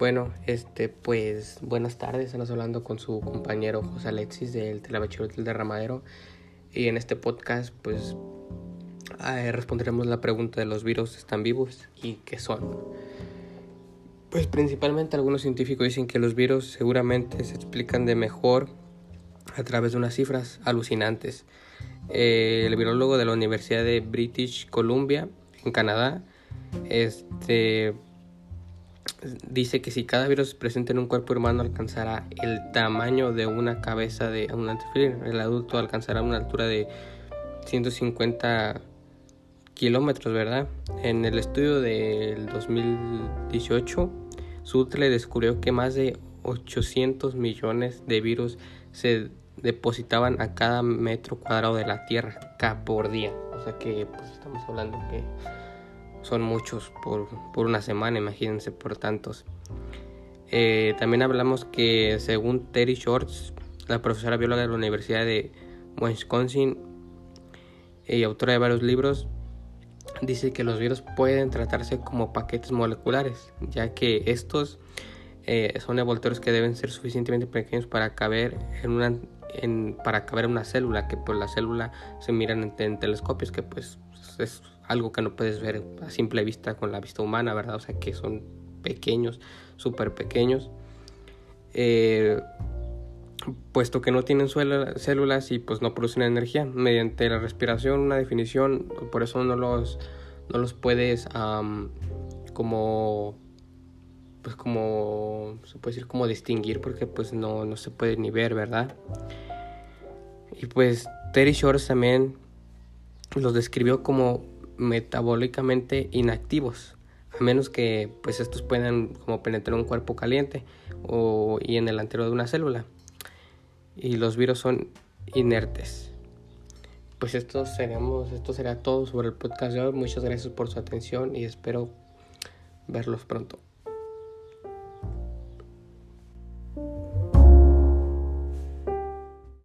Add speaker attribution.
Speaker 1: Bueno, este, pues buenas tardes, estamos hablando con su compañero José Alexis del Telebachero del Derramadero y en este podcast pues eh, responderemos la pregunta de los virus están vivos y qué son. Pues principalmente algunos científicos dicen que los virus seguramente se explican de mejor a través de unas cifras alucinantes. Eh, el virólogo de la Universidad de British Columbia en Canadá este dice que si cada virus presente en un cuerpo humano alcanzará el tamaño de una cabeza de un antifil, el adulto alcanzará una altura de 150 kilómetros, ¿verdad? En el estudio del 2018, Sutle descubrió que más de 800 millones de virus se depositaban a cada metro cuadrado de la Tierra cada por día. O sea que pues estamos hablando que son muchos por, una semana, imagínense por tantos. Eh, también hablamos que según Terry Shorts, la profesora bióloga de la Universidad de Wisconsin y autora de varios libros, dice que los virus pueden tratarse como paquetes moleculares, ya que estos eh, son envoltorios que deben ser suficientemente pequeños para caber en una para caber en una célula, que por la célula se miran en telescopios, que pues es algo que no puedes ver a simple vista con la vista humana, ¿verdad? O sea, que son pequeños, súper pequeños. Eh, puesto que no tienen células y pues no producen energía mediante la respiración, una definición, por eso no los, no los puedes como pues como se puede decir como distinguir porque pues no, no se puede ni ver, ¿verdad? Y pues Terry Shores también los describió como metabólicamente inactivos, a menos que pues estos puedan como penetrar un cuerpo caliente o, y en el anterior de una célula. Y los virus son inertes. Pues esto, seríamos, esto será todo sobre el podcast de hoy. Muchas gracias por su atención y espero verlos pronto.